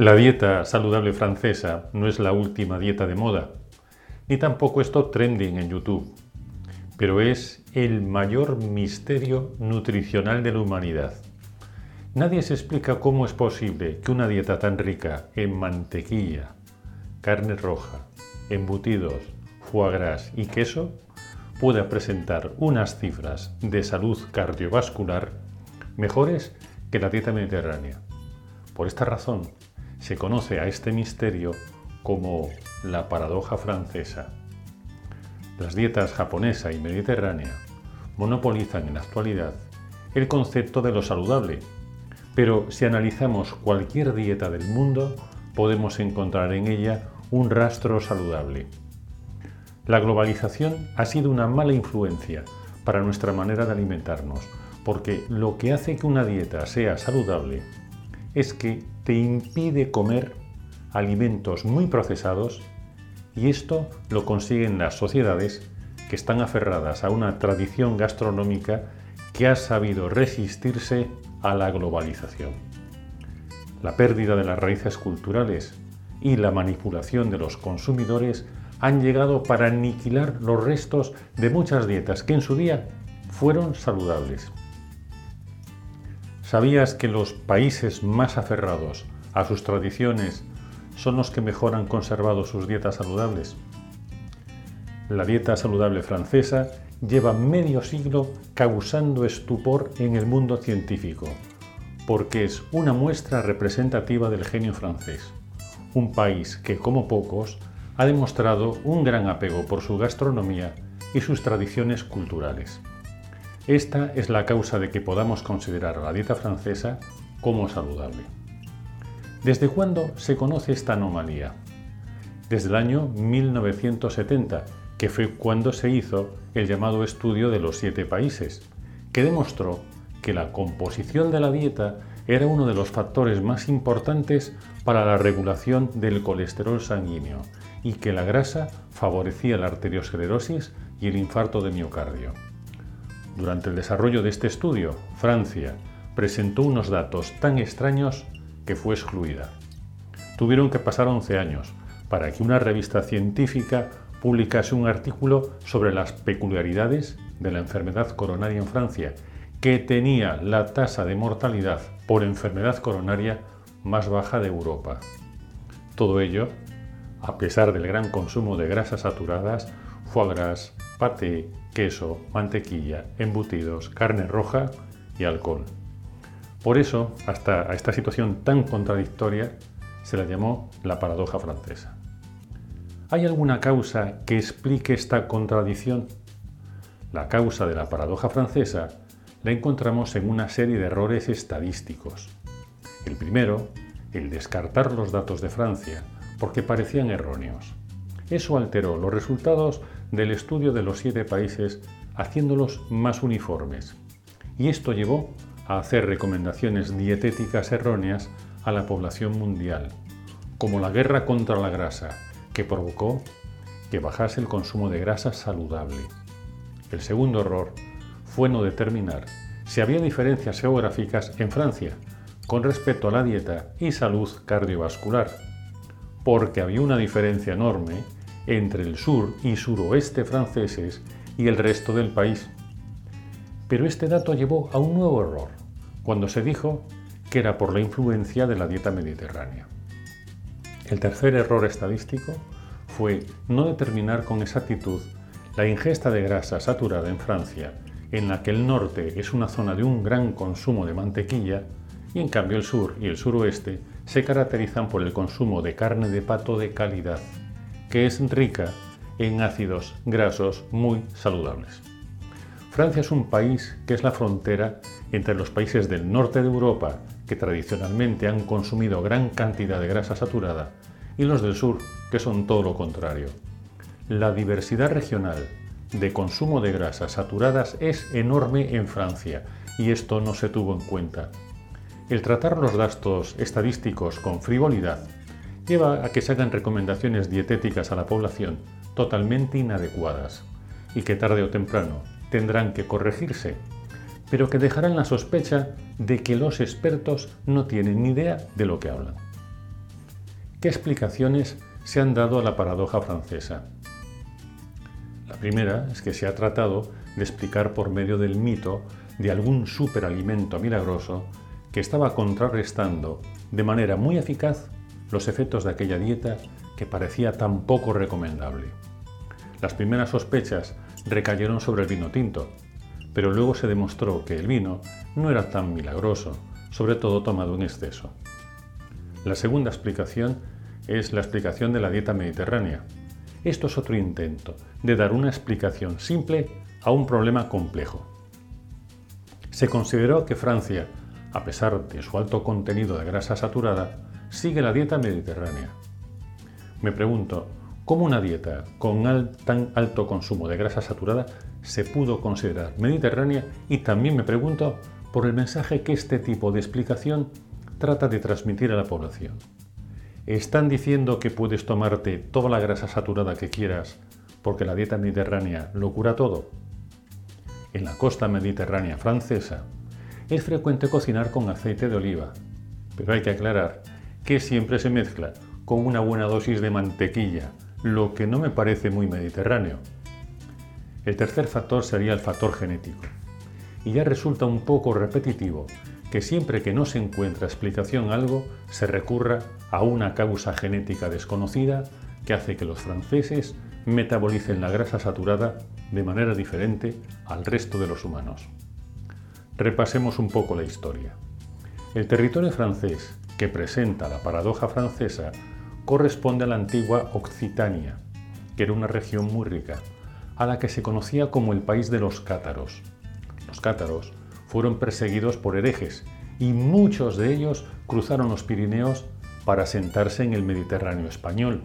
La dieta saludable francesa no es la última dieta de moda, ni tampoco es trending en YouTube, pero es el mayor misterio nutricional de la humanidad. Nadie se explica cómo es posible que una dieta tan rica en mantequilla, carne roja, embutidos, foie gras y queso pueda presentar unas cifras de salud cardiovascular mejores que la dieta mediterránea. Por esta razón, se conoce a este misterio como la paradoja francesa. Las dietas japonesa y mediterránea monopolizan en la actualidad el concepto de lo saludable, pero si analizamos cualquier dieta del mundo, podemos encontrar en ella un rastro saludable. La globalización ha sido una mala influencia para nuestra manera de alimentarnos, porque lo que hace que una dieta sea saludable es que te impide comer alimentos muy procesados y esto lo consiguen las sociedades que están aferradas a una tradición gastronómica que ha sabido resistirse a la globalización. La pérdida de las raíces culturales y la manipulación de los consumidores han llegado para aniquilar los restos de muchas dietas que en su día fueron saludables. ¿Sabías que los países más aferrados a sus tradiciones son los que mejor han conservado sus dietas saludables? La dieta saludable francesa lleva medio siglo causando estupor en el mundo científico, porque es una muestra representativa del genio francés, un país que, como pocos, ha demostrado un gran apego por su gastronomía y sus tradiciones culturales. Esta es la causa de que podamos considerar la dieta francesa como saludable. ¿Desde cuándo se conoce esta anomalía? Desde el año 1970, que fue cuando se hizo el llamado estudio de los siete países, que demostró que la composición de la dieta era uno de los factores más importantes para la regulación del colesterol sanguíneo y que la grasa favorecía la arteriosclerosis y el infarto de miocardio. Durante el desarrollo de este estudio, Francia presentó unos datos tan extraños que fue excluida. Tuvieron que pasar 11 años para que una revista científica publicase un artículo sobre las peculiaridades de la enfermedad coronaria en Francia, que tenía la tasa de mortalidad por enfermedad coronaria más baja de Europa. Todo ello, a pesar del gran consumo de grasas saturadas, foie gras, paté, queso, mantequilla, embutidos, carne roja y alcohol. Por eso, hasta a esta situación tan contradictoria se la llamó la paradoja francesa. ¿Hay alguna causa que explique esta contradicción? La causa de la paradoja francesa la encontramos en una serie de errores estadísticos. El primero, el descartar los datos de Francia porque parecían erróneos. Eso alteró los resultados del estudio de los siete países haciéndolos más uniformes. Y esto llevó a hacer recomendaciones dietéticas erróneas a la población mundial, como la guerra contra la grasa, que provocó que bajase el consumo de grasa saludable. El segundo error fue no determinar si había diferencias geográficas en Francia con respecto a la dieta y salud cardiovascular, porque había una diferencia enorme entre el sur y suroeste franceses y el resto del país. Pero este dato llevó a un nuevo error, cuando se dijo que era por la influencia de la dieta mediterránea. El tercer error estadístico fue no determinar con exactitud la ingesta de grasa saturada en Francia, en la que el norte es una zona de un gran consumo de mantequilla, y en cambio el sur y el suroeste se caracterizan por el consumo de carne de pato de calidad que es rica en ácidos grasos muy saludables. Francia es un país que es la frontera entre los países del norte de Europa, que tradicionalmente han consumido gran cantidad de grasa saturada, y los del sur, que son todo lo contrario. La diversidad regional de consumo de grasas saturadas es enorme en Francia y esto no se tuvo en cuenta. El tratar los datos estadísticos con frivolidad lleva a que se hagan recomendaciones dietéticas a la población totalmente inadecuadas y que tarde o temprano tendrán que corregirse, pero que dejarán la sospecha de que los expertos no tienen ni idea de lo que hablan. ¿Qué explicaciones se han dado a la paradoja francesa? La primera es que se ha tratado de explicar por medio del mito de algún superalimento milagroso que estaba contrarrestando de manera muy eficaz los efectos de aquella dieta que parecía tan poco recomendable. Las primeras sospechas recayeron sobre el vino tinto, pero luego se demostró que el vino no era tan milagroso, sobre todo tomado en exceso. La segunda explicación es la explicación de la dieta mediterránea. Esto es otro intento de dar una explicación simple a un problema complejo. Se consideró que Francia, a pesar de su alto contenido de grasa saturada, sigue la dieta mediterránea. Me pregunto, ¿cómo una dieta con tan alto consumo de grasa saturada se pudo considerar mediterránea? Y también me pregunto por el mensaje que este tipo de explicación trata de transmitir a la población. ¿Están diciendo que puedes tomarte toda la grasa saturada que quieras porque la dieta mediterránea lo cura todo? En la costa mediterránea francesa es frecuente cocinar con aceite de oliva, pero hay que aclarar que siempre se mezcla con una buena dosis de mantequilla, lo que no me parece muy mediterráneo. El tercer factor sería el factor genético. Y ya resulta un poco repetitivo que siempre que no se encuentra explicación a algo, se recurra a una causa genética desconocida que hace que los franceses metabolicen la grasa saturada de manera diferente al resto de los humanos. Repasemos un poco la historia. El territorio francés que presenta la paradoja francesa corresponde a la antigua Occitania, que era una región muy rica, a la que se conocía como el país de los cátaros. Los cátaros fueron perseguidos por herejes y muchos de ellos cruzaron los Pirineos para sentarse en el Mediterráneo español.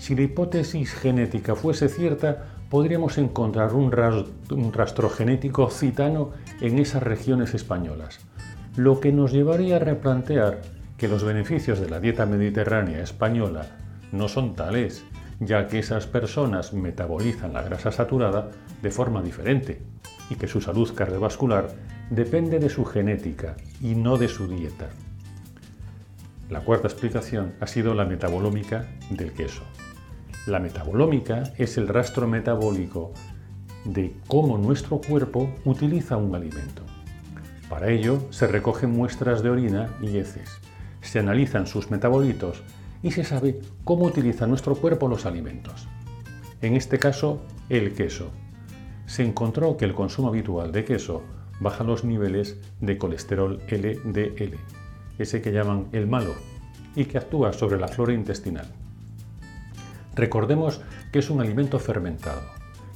Si la hipótesis genética fuese cierta, podríamos encontrar un, rastro genético occitano en esas regiones españolas, lo que nos llevaría a replantear que los beneficios de la dieta mediterránea española no son tales, ya que esas personas metabolizan la grasa saturada de forma diferente y que su salud cardiovascular depende de su genética y no de su dieta. La cuarta explicación ha sido la metabolómica del queso. La metabolómica es el rastro metabólico de cómo nuestro cuerpo utiliza un alimento. Para ello se recogen muestras de orina y heces, se analizan sus metabolitos y se sabe cómo utiliza nuestro cuerpo los alimentos. En este caso, el queso. Se encontró que el consumo habitual de queso baja los niveles de colesterol LDL, ese que llaman el malo, y que actúa sobre la flora intestinal. Recordemos que es un alimento fermentado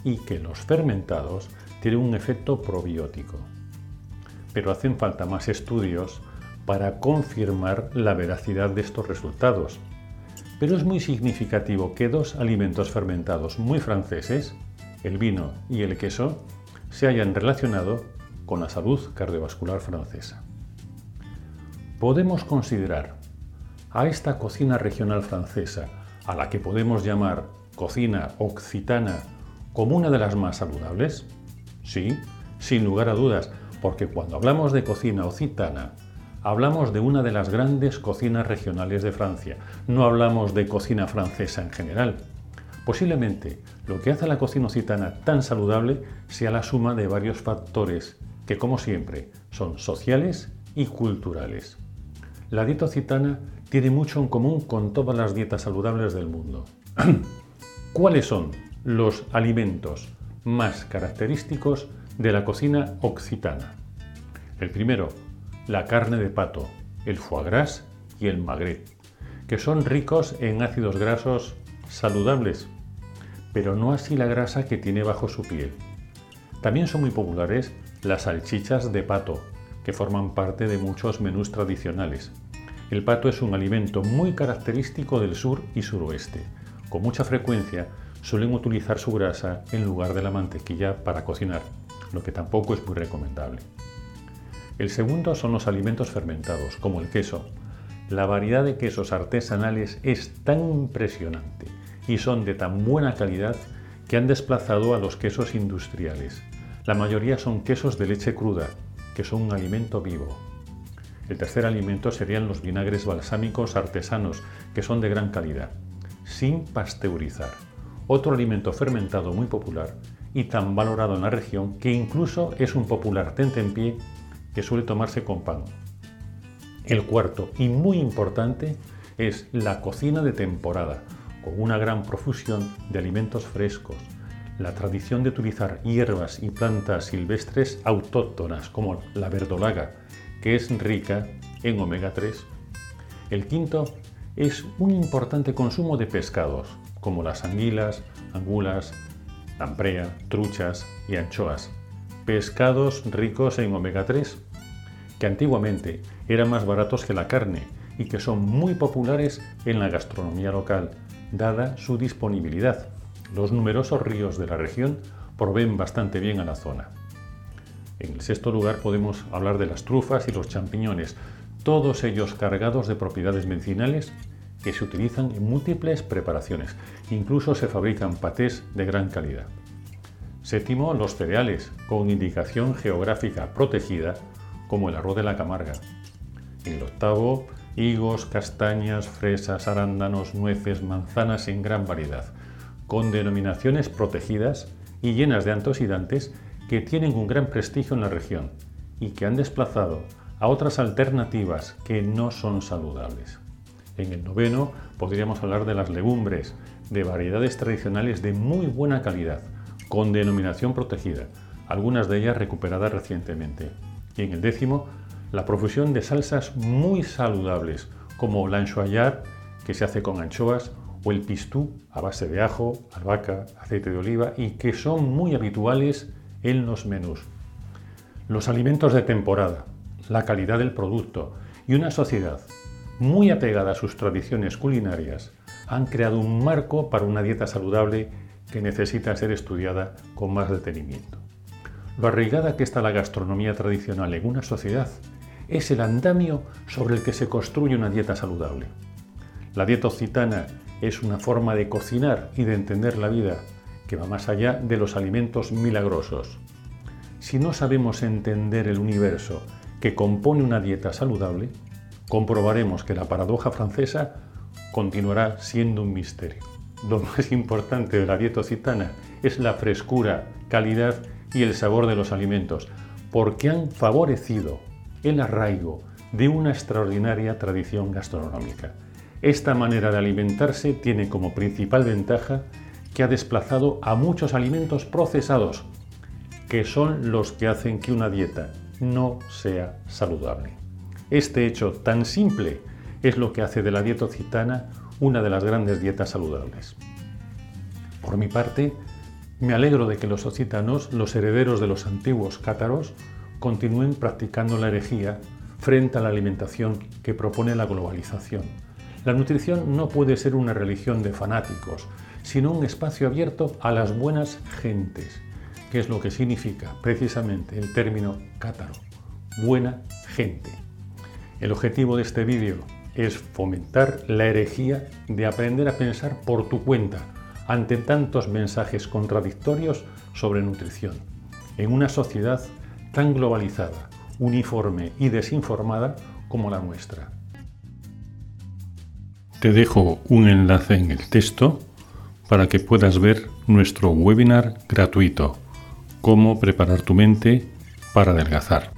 y que los fermentados tienen un efecto probiótico pero hacen falta más estudios para confirmar la veracidad de estos resultados. Pero es muy significativo que dos alimentos fermentados muy franceses, el vino y el queso, se hayan relacionado con la salud cardiovascular francesa. Podemos considerar a esta cocina regional francesa, a la que podemos llamar cocina occitana, como una de las más saludables? Sí, sin lugar a dudas, porque cuando hablamos de cocina occitana, hablamos de una de las grandes cocinas regionales de Francia, no hablamos de cocina francesa en general. Posiblemente lo que hace a la cocina occitana tan saludable sea la suma de varios factores que, como siempre, son sociales y culturales. La dieta occitana tiene mucho en común con todas las dietas saludables del mundo. ¿Cuáles son los alimentos más característicos de la cocina occitana. El primero, la carne de pato, el foie gras y el magret, que son ricos en ácidos grasos saludables, pero no así la grasa que tiene bajo su piel. También son muy populares las salchichas de pato, que forman parte de muchos menús tradicionales, El pato es un alimento muy característico del sur y suroeste. Con mucha frecuencia suelen utilizar su grasa en lugar de la mantequilla para cocinar, lo que tampoco es muy recomendable. El segundo son los alimentos fermentados, como el queso. La variedad de quesos artesanales es tan impresionante y son de tan buena calidad que han desplazado a los quesos industriales. La mayoría son quesos de leche cruda, que son un alimento vivo. El tercer alimento serían los vinagres balsámicos artesanos, que son de gran calidad, sin pasteurizar. Otro alimento fermentado muy popular y tan valorado en la región que incluso es un popular tentempié que suele tomarse con pan. El cuarto y muy importante es la cocina de temporada, con una gran profusión de alimentos frescos, la tradición de utilizar hierbas y plantas silvestres autóctonas como la verdolaga, que es rica en omega 3. El quinto es un importante consumo de pescados, como las anguilas, angulas, lamprea, truchas y anchoas. Pescados ricos en omega 3, que antiguamente eran más baratos que la carne y que son muy populares en la gastronomía local, dada su disponibilidad. Los numerosos ríos de la región proveen bastante bien a la zona. En el sexto lugar podemos hablar de las trufas y los champiñones, todos ellos cargados de propiedades medicinales que se utilizan en múltiples preparaciones. Incluso se fabrican patés de gran calidad. Séptimo, los cereales, con indicación geográfica protegida, como el arroz de la Camarga. En el octavo, higos, castañas, fresas, arándanos, nueces, manzanas en gran variedad, con denominaciones protegidas y llenas de antioxidantes que tienen un gran prestigio en la región y que han desplazado a otras alternativas que no son saludables. En el noveno podríamos hablar de las legumbres, de variedades tradicionales de muy buena calidad, con denominación protegida, algunas de ellas recuperadas recientemente. Y en el décimo, la profusión de salsas muy saludables, como la enchoyar, que se hace con anchoas, o el pistú a base de ajo, albahaca, aceite de oliva y que son muy habituales en los menús. Los alimentos de temporada, la calidad del producto y una sociedad muy apegada a sus tradiciones culinarias han creado un marco para una dieta saludable que necesita ser estudiada con más detenimiento. Lo arraigada que está la gastronomía tradicional en una sociedad es el andamio sobre el que se construye una dieta saludable. La dieta occitana es una forma de cocinar y de entender la vida que va más allá de los alimentos milagrosos. Si no sabemos entender el universo que compone una dieta saludable, comprobaremos que la paradoja francesa continuará siendo un misterio. Lo más importante de la dieta occitana es la frescura, calidad y el sabor de los alimentos, porque han favorecido el arraigo de una extraordinaria tradición gastronómica. Esta manera de alimentarse tiene como principal ventaja que ha desplazado a muchos alimentos procesados, que son los que hacen que una dieta no sea saludable. Este hecho tan simple es lo que hace de la dieta occitana una de las grandes dietas saludables. Por mi parte, me alegro de que los occitanos, los herederos de los antiguos cátaros, continúen practicando la herejía frente a la alimentación que propone la globalización. La nutrición no puede ser una religión de fanáticos, sino un espacio abierto a las buenas gentes, que es lo que significa precisamente el término cátaro, buena gente. El objetivo de este vídeo es fomentar la herejía de aprender a pensar por tu cuenta ante tantos mensajes contradictorios sobre nutrición, en una sociedad tan globalizada, uniforme y desinformada como la nuestra. Te dejo un enlace en el texto para que puedas ver nuestro webinar gratuito, Cómo preparar tu mente para adelgazar.